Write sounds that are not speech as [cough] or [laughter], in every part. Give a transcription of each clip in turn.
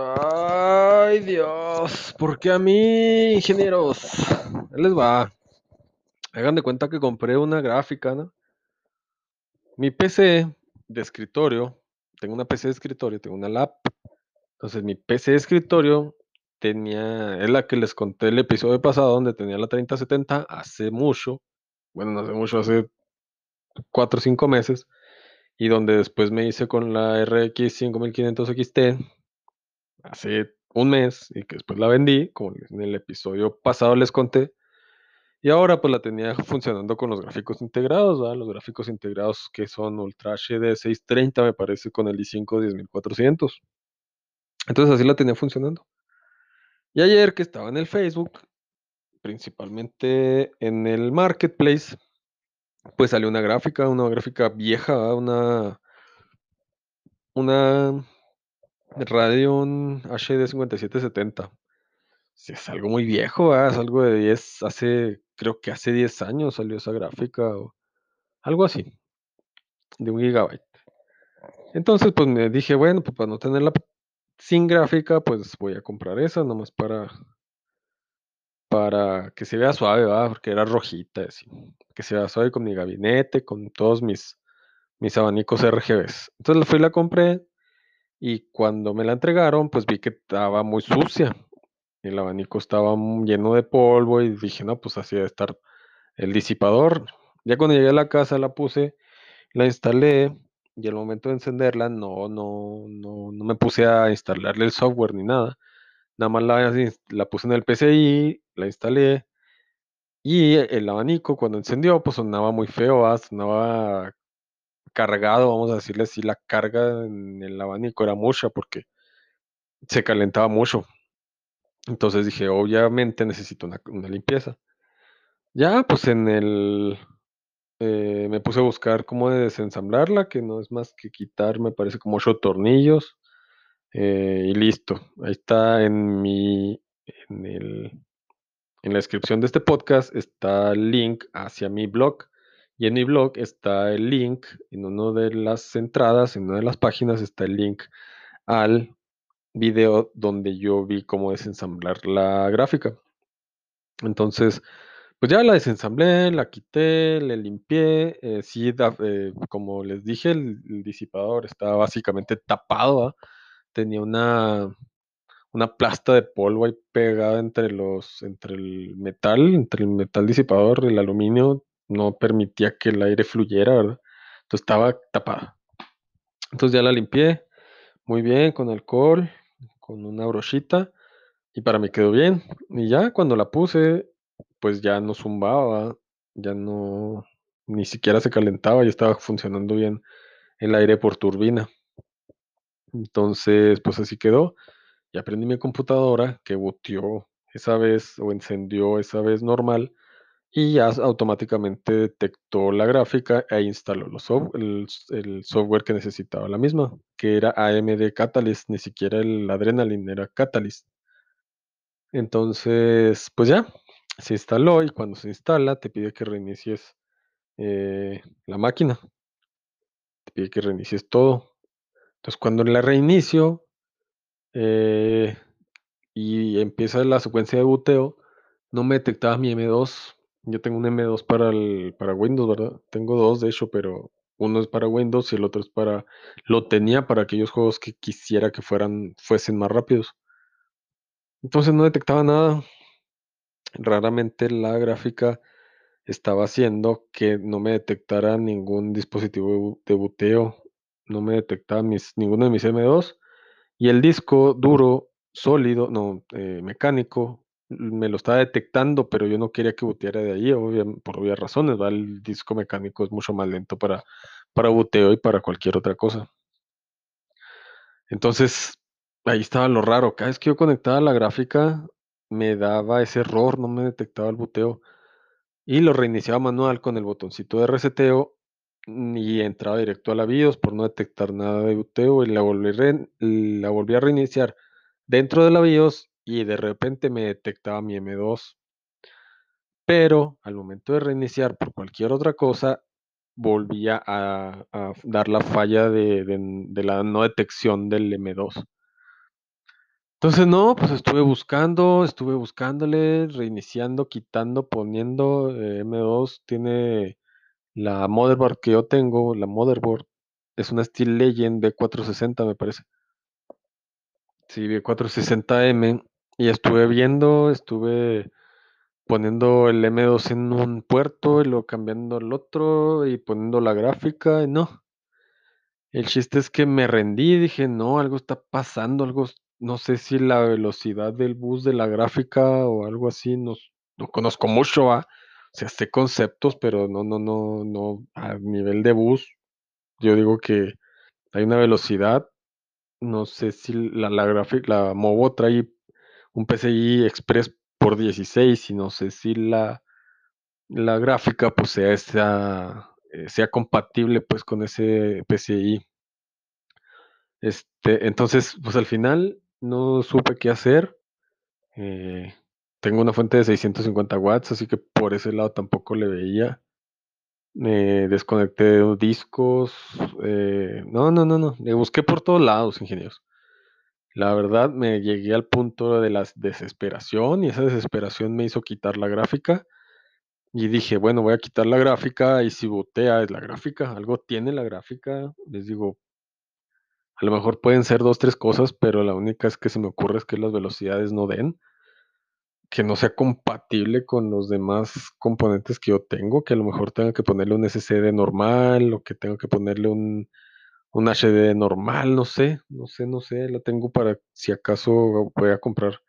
Ay, Dios, ¿por qué a mí, ingenieros? Ahí les va. Hagan de cuenta que compré una gráfica, ¿no? Mi PC de escritorio, tengo una PC de escritorio, tengo una lap. Entonces, mi PC de escritorio tenía, es la que les conté el episodio pasado, donde tenía la 3070 hace mucho, bueno, no hace mucho, hace 4 o 5 meses, y donde después me hice con la RX 5500 XT hace un mes y que después la vendí, como en el episodio pasado les conté. Y ahora pues la tenía [laughs] funcionando con los gráficos integrados. Los gráficos integrados que son Ultra HD 630 me parece con el i5 10400. Entonces así la tenía funcionando. Y ayer que estaba en el Facebook, principalmente en el marketplace, pues salió una gráfica, una gráfica vieja, una una Radeon HD 5770. Sí, es algo muy viejo. Es algo de 10, hace, creo que hace 10 años salió esa gráfica o algo así, de un gigabyte. Entonces, pues me dije, bueno, pues para no tenerla sin gráfica, pues voy a comprar esa, nomás para, para que se vea suave, ¿verdad? Porque era rojita, así. Que se vea suave con mi gabinete, con todos mis, mis abanicos RGBs. Entonces fui y la compré y cuando me la entregaron, pues vi que estaba muy sucia. El abanico estaba lleno de polvo y dije, no, pues así debe estar el disipador. Ya cuando llegué a la casa la puse, la instalé y al momento de encenderla no, no, no, no me puse a instalarle el software ni nada. Nada más la, la puse en el PCI, la instalé y el abanico cuando encendió pues sonaba muy feo, ¿va? sonaba cargado, vamos a decirle así, la carga en el abanico era mucha porque se calentaba mucho. Entonces dije, obviamente necesito una, limpieza. Ya, pues en el, eh, me puse a buscar cómo de desensamblarla, que no es más que quitar, me parece como ocho tornillos, eh, y listo. Ahí está en mi, en el, en la descripción de este podcast está el link hacia mi blog. Y en mi blog está el link, en una de las entradas, en una de las páginas está el link al video donde yo vi cómo desensamblar la gráfica. Entonces, pues ya la desensamblé, la quité, le limpié. eh, sí, eh, como les dije, el, disipador estaba básicamente tapado, ¿va? Tenía una, una plasta de polvo ahí pegada entre los, entre el metal, entre el metal disipador, el aluminio, no permitía que el aire fluyera, ¿verdad? Entonces estaba tapada. Entonces ya la limpié muy bien con alcohol, con una brochita, y para mí quedó bien. Y ya cuando la puse, pues ya no zumbaba, ya no, ni siquiera se calentaba, ya estaba funcionando bien el aire por turbina. Entonces, pues así quedó. Y aprendí mi computadora que booteó esa vez o encendió esa vez normal y ya automáticamente detectó la gráfica e instaló el, software que necesitaba la misma, que era AMD Catalyst, ni siquiera el Adrenaline, era Catalyst. Entonces, pues ya, se instaló y cuando se instala te pide que reinicies eh, la máquina, te pide que reinicies todo. Entonces, cuando la reinicio eh, y empieza la secuencia de boteo, no me detectaba mi M2. Yo tengo un M2 para, el, para Windows, ¿verdad? Tengo dos, de hecho, pero uno es para Windows y el otro es para... Lo tenía para aquellos juegos que quisiera que fueran, fuesen más rápidos. Entonces no detectaba nada. Raramente la gráfica estaba haciendo que no me detectara ningún dispositivo de bu- de boteo, no me detectaba mis, ninguno de mis M2 y el disco duro, sólido, no, eh, mecánico, me lo estaba detectando, pero yo no quería que boteara de ahí, por obvias razones. El disco mecánico es mucho más lento para, para boteo y para cualquier otra cosa. Entonces, ahí estaba lo raro, cada vez que yo conectaba la gráfica, me daba ese error, no me detectaba el boteo. Y lo reiniciaba manual con el botoncito de reseteo y entraba directo a la BIOS por no detectar nada de boteo y la la volví a reiniciar dentro de la BIOS y de repente me detectaba mi M2. Pero al momento de reiniciar por cualquier otra cosa, volvía a, dar la falla de, de- de la no detección del M2. Entonces, no, pues estuve buscando, estuve buscándole, reiniciando, quitando, poniendo. eh, M2 tiene la motherboard que yo tengo, la motherboard es una Steel Legend B460, me parece. Sí, B460M. Y estuve viendo, estuve poniendo el M2 en un puerto y luego cambiando el otro y poniendo la gráfica. Y no. El chiste es que me rendí, dije, no, algo está pasando, algo, no sé si la velocidad del bus de la gráfica o algo así, no, no conozco mucho, ¿va? O sea, sé conceptos, pero no, no, no, no, a nivel de bus, yo digo que hay una velocidad, no sé si la, la gráfica, la Movo trae un PCI Express por 16 y no sé si la, la gráfica pues sea, esa, eh, sea compatible pues con ese PCI. Este, entonces, pues al final no supe qué hacer. eh, tengo una fuente de 650 watts, así que por ese lado tampoco le veía. Eh, desconecté los discos. no, no, no, no. Le busqué por todos lados, ingenieros. La verdad, me llegué al punto de la desesperación y esa desesperación me hizo quitar la gráfica. Y dije, bueno, voy a quitar la gráfica y si botea es la gráfica, algo tiene la gráfica. Les digo, A lo mejor pueden ser dos, tres cosas, pero la única es que se me ocurre es que las velocidades no den, que no sea compatible con los demás componentes que yo tengo, que a lo mejor tenga que ponerle un SSD normal o que tenga que ponerle un, un HD normal, no sé, no sé, no sé, la tengo para si acaso voy a comprar,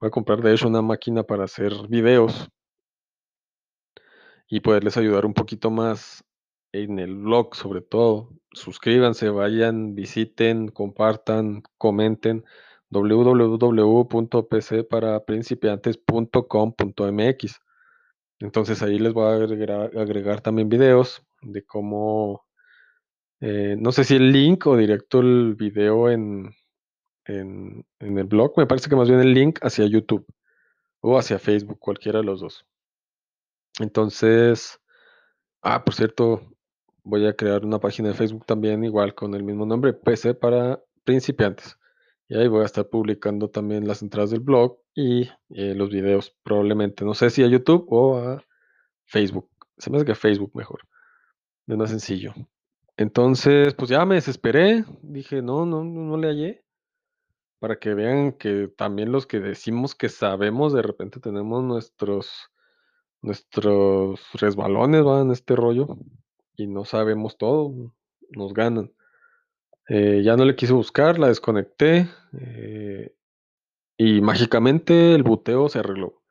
voy a comprar de hecho una máquina para hacer videos y poderles ayudar un poquito más en el blog, sobre todo. Suscríbanse, vayan, visiten, compartan, comenten www.pcparaprincipiantes.com.mx. Entonces ahí les voy a agregar, agregar también videos de cómo, eh, no sé si el link o directo el video en, en, en el blog, me parece que más bien el link hacia YouTube o hacia Facebook, cualquiera de los dos. Entonces, Ah, por cierto, voy a crear una página de Facebook también, igual con el mismo nombre, PC para principiantes. Y ahí voy a estar publicando también las entradas del blog y eh, los videos, probablemente. No sé si a YouTube o a Facebook. Se me hace que a Facebook mejor. Es más sencillo. Entonces, pues ya me desesperé. Dije, no, no, no, le hallé. Para que vean que también los que decimos que sabemos, de repente tenemos nuestros nuestros resbalones, va, en este rollo, y no sabemos todo, nos ganan. Eh, ya no le quise buscar, la desconecté, eh, y mágicamente el buteo se arregló.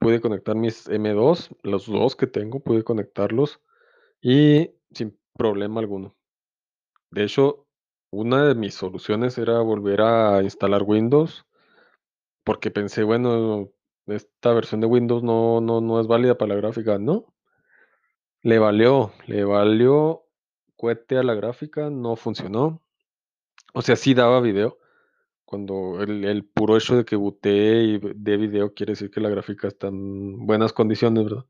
Pude conectar mis M2, los dos que tengo, pude conectarlos y sin problema alguno. De hecho, una de mis soluciones era volver a instalar Windows, porque pensé, bueno, esta versión de Windows no, no, no es válida para la gráfica, ¿no? Le valió, le valió cohete a la gráfica, no funcionó. O sea, sí daba video. Cuando el, el puro hecho de que botee y dé video quiere decir que la gráfica está en buenas condiciones, ¿verdad?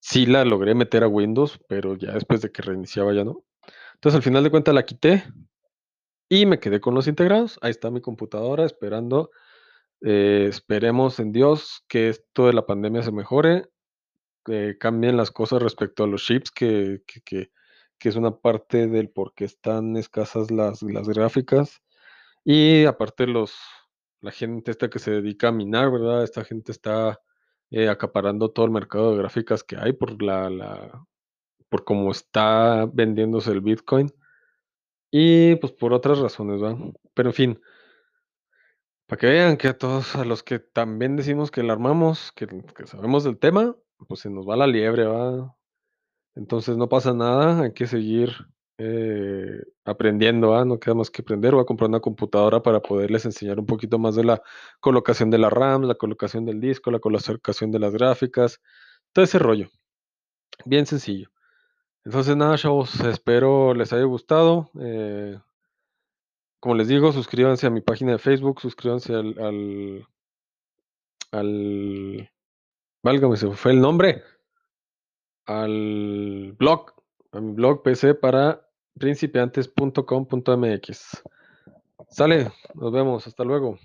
Sí la logré meter a Windows, pero ya después de que reiniciaba ya no. Entonces al final de cuentas la quité y me quedé con los integrados. Ahí está mi computadora esperando. Eh, esperemos en Dios que esto de la pandemia se mejore que cambien las cosas respecto a los chips, que, que, que- es una parte del por qué están escasas las, las gráficas. Y aparte los, la gente esta que se dedica a minar, ¿verdad? Esta gente está eh, acaparando todo el mercado de gráficas que hay por la, la, por cómo está vendiéndose el Bitcoin. Y pues por otras razones, ¿va? Pero en fin, para que vean que a todos, a los que también decimos que la armamos, que, que sabemos del tema, pues se nos va la liebre, ¿va? Entonces no pasa nada, hay que seguir eh, aprendiendo, ¿ah? No queda más que aprender. Voy a comprar una computadora para poderles enseñar un poquito más de la colocación de la RAM, la colocación del disco, la colocación de las gráficas, todo ese rollo. Bien sencillo. Entonces nada, chavos, espero les haya gustado. eh, como les digo, suscríbanse a mi página de Facebook, suscríbanse al, al, al, válgame, se fue el nombre, al blog, a mi blog PC para principiantes.com.mx. Sale, nos vemos, hasta luego.